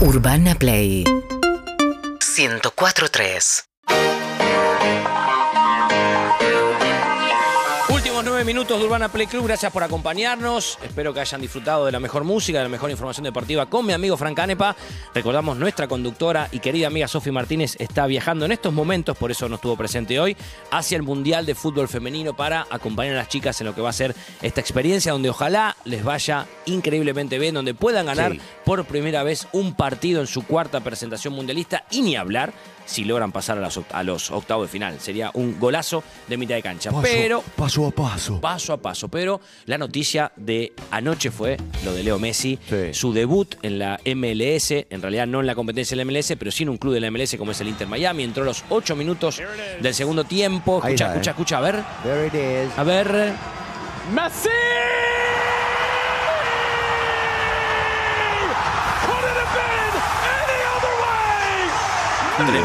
Urbana Play. 104.3 Minutos de Urbana Play Club, gracias por acompañarnos. Espero que hayan disfrutado de la mejor música, de la mejor información deportiva con mi amigo Frank Canepa. Recordamos, nuestra conductora y querida amiga Sofi Martínez está viajando en estos momentos, por eso no estuvo presente hoy, hacia el Mundial de Fútbol Femenino para acompañar a las chicas en lo que va a ser esta experiencia, donde ojalá les vaya increíblemente bien, donde puedan ganar Sí. por primera vez un partido en su cuarta presentación mundialista y ni hablar si logran pasar a los, oct- a los octavos de final. Sería un golazo de mitad de cancha. Pero paso a paso. Paso a paso. Pero la noticia de anoche fue lo de Leo Messi, Sí. su debut en la MLS, en realidad no en la competencia de la MLS, pero sí en un club de la MLS como es el Inter Miami. Entró a los ocho minutos del segundo tiempo. Escucha, escucha, eh. escucha, a ver. There it is. A ver. Messi! Tremendo,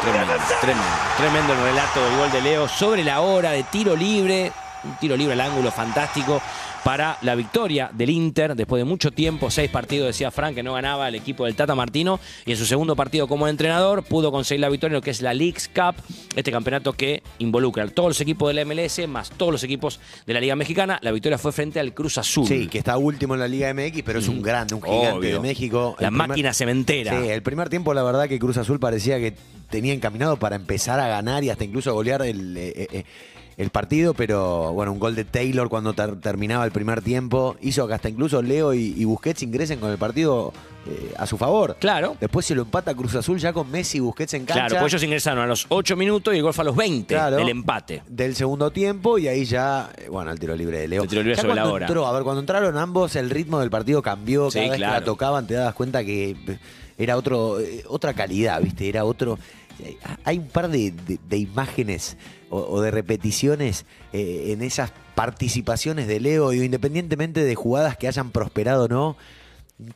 tremendo, tremendo. Tremendo el relato del gol de Leo sobre la hora de tiro libre. Un tiro libre al ángulo fantástico para la victoria del Inter después de mucho tiempo, seis partidos, decía Frank, que no ganaba el equipo del Tata Martino y en su segundo partido como entrenador pudo conseguir la victoria en lo que es la Leagues Cup, este campeonato que involucra a todos los equipos de la MLS más todos los equipos de la Liga Mexicana. La victoria fue frente al Cruz Azul. Sí, que está último en la Liga MX, pero es un grande, un gigante Obvio. de México. La El primer- máquina cementera. Sí, el primer tiempo, la verdad, que Cruz Azul parecía que tenía encaminado para empezar a ganar y hasta incluso golear el, eh, eh, el partido, pero bueno, un gol de Taylor cuando ter- terminaba el primer tiempo hizo que hasta incluso Leo y, y Busquets ingresen con el partido eh, a su favor. Claro. Después se lo empata Cruz Azul ya con Messi y Busquets en cancha. Claro, pues ellos ingresaron a los 8 minutos y el gol fue a los 20 Claro. del empate. del segundo tiempo y ahí ya, eh, bueno, el tiro libre de Leo. El tiro libre Ya sobre la hora. entró, a ver, cuando entraron ambos, el ritmo del partido cambió. Sí, Cada que claro. la tocaban te dabas cuenta que eh, era otro, eh, otra calidad, ¿viste? Era otro. Hay un par de, de- de imágenes o, o de repeticiones eh, en esas participaciones de Leo, digo, independientemente de jugadas que hayan prosperado o no,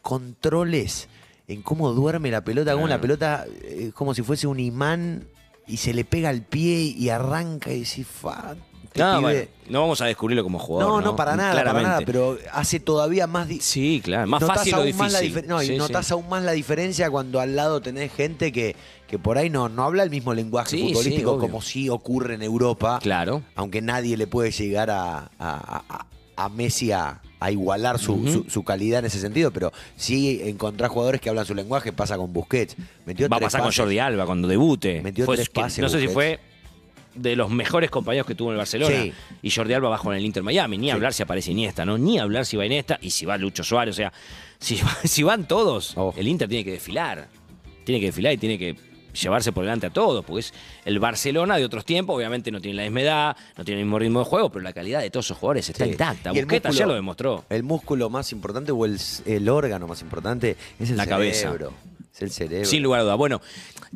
controles en cómo duerme la pelota, cómo Claro. la pelota eh, es como si fuese un imán y se le pega al pie y arranca y decís, fa, No, pibe". bueno, no vamos a descubrirlo como jugador. no, No, no, para nada, para nada, pero hace todavía más... Sí, claro. Más fácil o más difícil. difer- no, y sí. notás aún más la diferencia cuando al lado tenés gente que, que por ahí no, no habla el mismo lenguaje Sí, futbolístico como sí ocurre en Europa. Claro. Aunque nadie le puede llegar a, a- a- a Messi a, a igualar su, su- su calidad en ese sentido, pero sí encontrar jugadores que hablan su lenguaje, pasa con Busquets. Metió Va a pasar con. Si Alba cuando debute. Metió Fue tres que- No sé si fue de los mejores compañeros que tuvo en el Barcelona. Sí. Y Jordi Alba va con el Inter Miami. Ni Sí. hablar si aparece Iniesta, ¿no? Ni hablar si va Iniesta y si va Lucho Suárez. O sea, si, si van todos, Oh. el Inter tiene que desfilar. Tiene que desfilar y tiene que llevarse por delante a todos, porque es el Barcelona de otros tiempos, obviamente no tiene la misma edad, no tiene el mismo ritmo de juego, pero la calidad de todos esos jugadores está Sí. intacta. Y músculo- ayer lo demostró. El músculo más importante o el, el órgano más importante es el La cabeza. Es el cerebro. Sin lugar a duda. Bueno,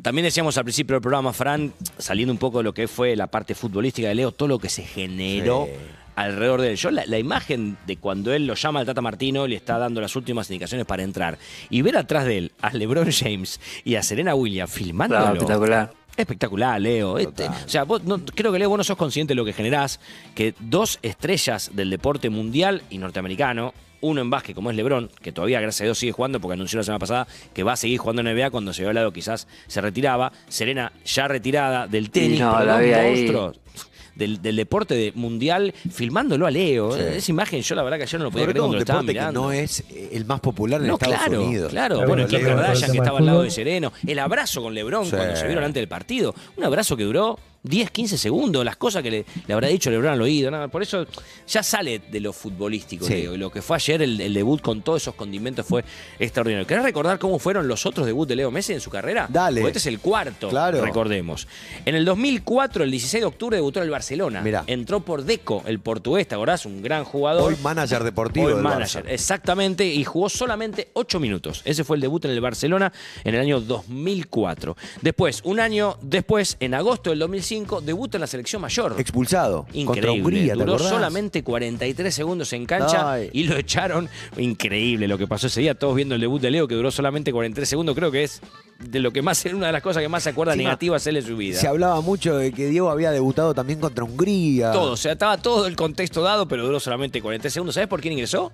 también decíamos al principio del programa, Fran, saliendo un poco de lo que fue la parte futbolística de Leo, todo lo que se generó Sí. alrededor de él. Yo la, la imagen de cuando él lo llama al Tata Martino, le está dando las últimas indicaciones para entrar, y ver atrás de él a LeBron James y a Serena Williams filmándolo. Claro, espectacular. Espectacular, Leo. Este, o sea, vos no- creo que Leo, vos no sos consciente de lo que generás, que dos estrellas del deporte mundial y norteamericano, uno en básquet como es LeBron, que todavía gracias a Dios sigue jugando porque anunció la semana pasada que va a seguir jugando en NBA cuando se vio al lado quizás se retiraba, Serena ya retirada del tenis, no, ahí. monstruos del, del deporte de- mundial filmándolo a Leo. Sí. Esa imagen yo la verdad que ayer no lo podía Sobre creer cuando un lo estaba deporte que mirando. no es el más popular en No, Estados claro, Unidos. claro. Claro, Bueno, bueno, Kim Kardashian que estaba al lado de. Sereno. El abrazo con LeBron Sí. cuando se vieron antes del partido. Un abrazo que duró 10, 15 segundos. Las cosas que le, le habrá dicho LeBron al oído. nada. Por eso ya sale de lo futbolístico, Sí. Leo. Y Lo que fue ayer, el, el debut con todos esos condimentos fue extraordinario. ¿Querés recordar cómo fueron los otros debuts de Leo Messi en su carrera? Dale. Porque este es el cuarto, Claro. recordemos. En el 2004, el 16 de octubre, debutó en el Barcelona. Mirá. Entró por Deco, el portugués, ¿te acordás? Un gran jugador. Hoy manager deportivo Hoy del manager, Barça. exactamente, y jugó solamente 8 minutos. Ese fue el debut en el Barcelona en el año 2004. Después, un año después, en agosto del 2005, debuta en la selección mayor. Expulsado contra Increíble. Hungría, ¿te Duró acordás? solamente 43 segundos en cancha Ay. y lo echaron. Increíble lo que pasó ese día. Todos viendo el debut de Leo que duró solamente 43 segundos. Creo que es de lo que más, una de las cosas que más se acuerda Encima, negativas él en su vida. Se hablaba mucho de que Diego había debutado también contra Hungría. Todo, o sea, estaba todo el contexto dado, pero duró solamente 43 segundos. ¿Sabes por quién ingresó?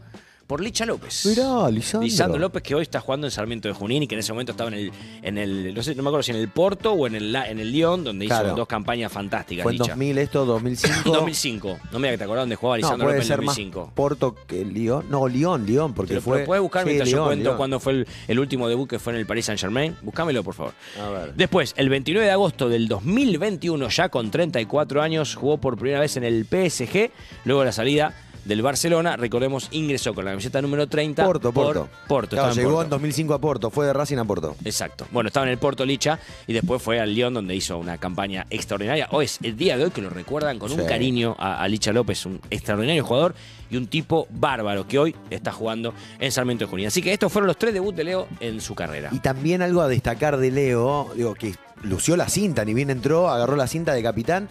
Por Licha López. Mirá, Lisandro. Lisandro López, que hoy está jugando en Sarmiento de Junín y que en ese momento estaba en el, en el no sé, no me acuerdo si en el Porto o en el, en el Lyon, donde Claro. hizo dos campañas fantásticas. Fue en Licha. 2000 esto, 2005. 2005. No me digas que te acordás dónde jugaba No, Lisandro puede López en ser más 2005. Porto que Lyon. No, Lyon, Lyon, porque Pero, fue... pero puedes buscar Sí, mientras yo cuento Lyon. cuándo fue el, el último debut que fue en el Paris Saint Germain. Búscamelo, por favor. A ver. Después, el 29 de agosto del 2021, ya con 34 años, jugó por primera vez en el PSG. Luego de la salida del Barcelona, recordemos, ingresó con la camiseta número 30. Porto, por Porto. Porto, Claro, estaba en llegó Porto. en 2005 a Porto, fue de Racing a Porto. Exacto. Bueno, estaba en el Porto Licha y después fue al Lyon donde hizo una campaña extraordinaria. Hoy es el día de hoy que lo recuerdan con un cariño a, a Licha López, un extraordinario jugador y un tipo bárbaro que hoy está jugando en Sarmiento de Junín. Así que estos fueron los tres debuts de Leo en su carrera. Y también algo a destacar de Leo, digo, que lució la cinta, ni bien entró, agarró la cinta de capitán,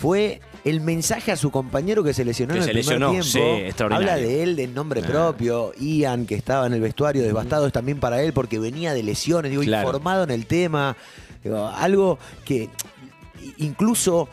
fue el mensaje a su compañero que se lesionó Que en se el primer lesionó, tiempo. sí, extraordinario. Habla de él, de nombre propio. Ian, que estaba en el vestuario devastado, es también para él porque venía de lesiones, digo, Claro. informado en el tema. Digo, algo que incluso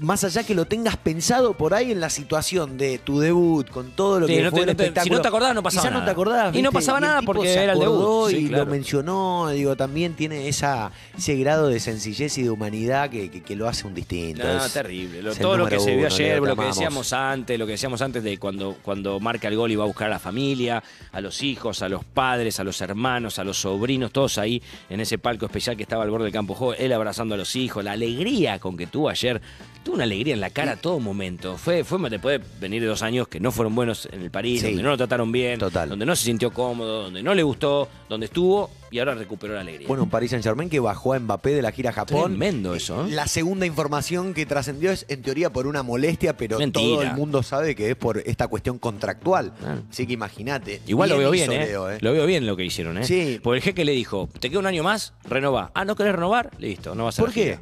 más allá que lo tengas pensado por ahí en la situación de tu debut, con todo lo Sí, que no fue te- el te- si espectáculo. no te acordabas, no pasaba no nada. te. Y no pasaba nada porque se era el debut. acordó Sí, y claro. lo mencionó. Digo, también tiene esa, ese grado de sencillez y de humanidad que, que- que lo hace un distinto. No, Es- terrible. Lo- todo lo que se vio ayer, lo que decíamos antes, lo que decíamos antes de cuando, cuando marca el gol y va a buscar a la familia, a los hijos, a los padres, a los hermanos, a los sobrinos, todos ahí en ese palco especial que estaba al borde del campo juego, él abrazando a los hijos, la alegría con que tuvo ayer, tuvo una alegría en la cara a todo momento. Fue, fue después de venir de dos años que no fueron buenos en el París, Sí. donde no lo trataron bien, Total. donde no se sintió cómodo, donde no le gustó, donde estuvo y ahora recuperó la alegría. Bueno, un Paris Saint Germain que bajó a Mbappé de la gira a Japón. Tremendo eso, ¿eh? La segunda información que trascendió es en teoría por una molestia, pero Mentira. todo el mundo sabe que es por esta cuestión contractual. Así que imagínate. Igual lo veo bien, ¿eh? Leo, ¿eh? Lo veo bien lo que hicieron, ¿eh? Sí. Porque el jeque le dijo, te queda un año más, renová. Ah, ¿no querés renovar? Listo, no vas a ¿Por qué?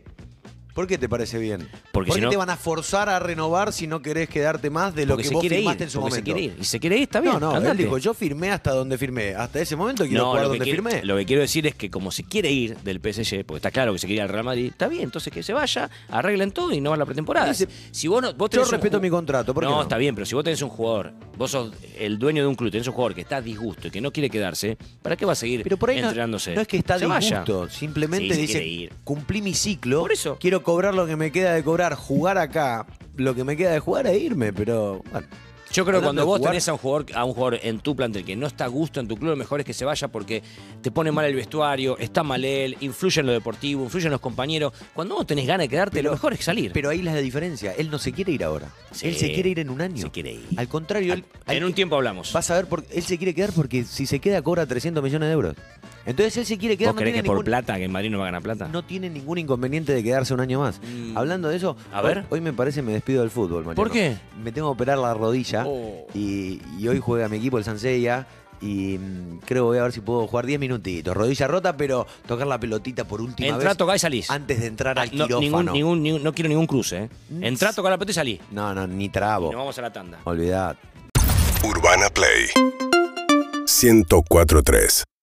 ¿Por qué te parece bien? Porque ¿Por si qué no- te van a forzar a renovar si no querés quedarte más de lo Porque que se vos quiere firmaste ir, en su se momento? quiere ir. Y se quiere ir, está bien. no, no, él dijo, yo firmé hasta donde firmé. Hasta ese momento quiero No, jugar donde quiero, firmé. lo que quiero decir es que como se quiere ir del PSG, porque está claro que se quiere ir al Real Madrid, está bien, entonces que se vaya, arreglen todo y no va a la pretemporada. Dice, si vos no, vos yo tenés respeto mi contrato, ¿por qué no, no? está bien, pero si vos tenés un jugador, vos sos el dueño de un club, tenés un jugador que está a disgusto y que no quiere quedarse, ¿para qué va a seguir Pero por ahí entrenándose? no es que está Se vaya. disgusto, simplemente Sí, se dice, quiere ir. cumplí mi ciclo, Por eso. quiero cobrar lo que me queda de cobrar, jugar acá, lo que me queda de jugar e irme, pero bueno. Yo creo que cuando vos jugar- tenés a un jugador a un jugador en tu plantel que no está a gusto en tu club, lo mejor es que se vaya porque te pone mal el vestuario, está mal él, influye en lo deportivo, influye en los compañeros. Cuando vos tenés ganas de quedarte, lo mejor es salir. Pero ahí es la diferencia, él no se quiere ir ahora. Sí, él se quiere ir en un año. se quiere ir. Al contrario, él, en un tiempo hablamos. Vas a ver, por, él se quiere quedar porque si se queda cobra 300 millones de euros. Entonces él se quiere quedar, ¿Vos no creés tiene, que por plata, que en Madrid no va a ganar plata? no tiene ningún inconveniente de quedarse un año más. Mm. Hablando de eso, A hoy- ver. Hoy, me parece me despido del fútbol, Mariano. ¿Por qué? Me tengo que operar la rodilla Oh. y, y hoy juega mi equipo, el Sansella. Y mm, creo voy a ver si puedo jugar 10 minutitos. Rodilla rota, pero tocar la pelotita por última Entrá, vez. tocá y salís. Antes de entrar Ah, al no, quirófano. ningún, ningún, ningún- no quiero ningún cruce. ¿eh? Entrá, toca la pelota y salí. No, no, ni trabo. nos vamos a la tanda. Olvidad. Urbana Play 1043